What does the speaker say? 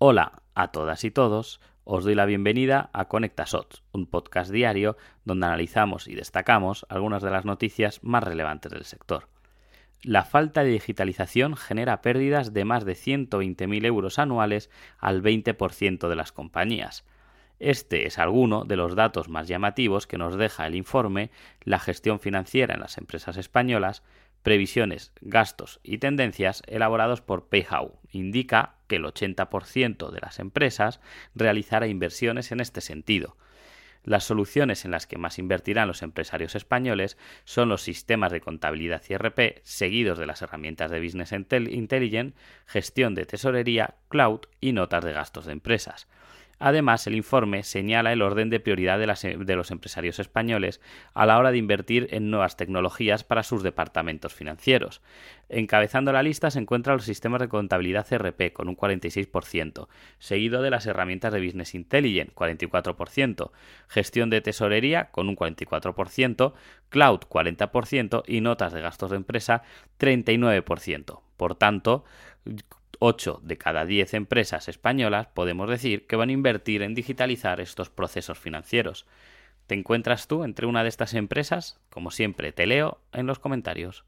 Hola a todas y todos, os doy la bienvenida a ConectaSots, un podcast diario donde analizamos y destacamos algunas de las noticias más relevantes del sector. La falta de digitalización genera pérdidas de más de 120.000 euros anuales al 20% de las compañías. Este es alguno de los datos más llamativos que nos deja el informe La gestión financiera en las empresas españolas, previsiones, gastos y tendencias elaborados por PayHow. Indica que el 80% de las empresas realizará inversiones en este sentido. Las soluciones en las que más invertirán los empresarios españoles son los sistemas de contabilidad IRP, seguidos de las herramientas de Business Intelligence, gestión de tesorería, cloud y notas de gastos de empresas. Además, el informe señala el orden de prioridad de, los empresarios españoles a la hora de invertir en nuevas tecnologías para sus departamentos financieros. Encabezando la lista se encuentran los sistemas de contabilidad CRP con un 46%, seguido de las herramientas de Business Intelligence 44%, gestión de tesorería con un 44%, cloud 40% y notas de gastos de empresa 39%. Por tanto, 8 de cada 10 empresas españolas podemos decir que van a invertir en digitalizar estos procesos financieros. ¿Te encuentras tú entre una de estas empresas? Como siempre, te leo en los comentarios.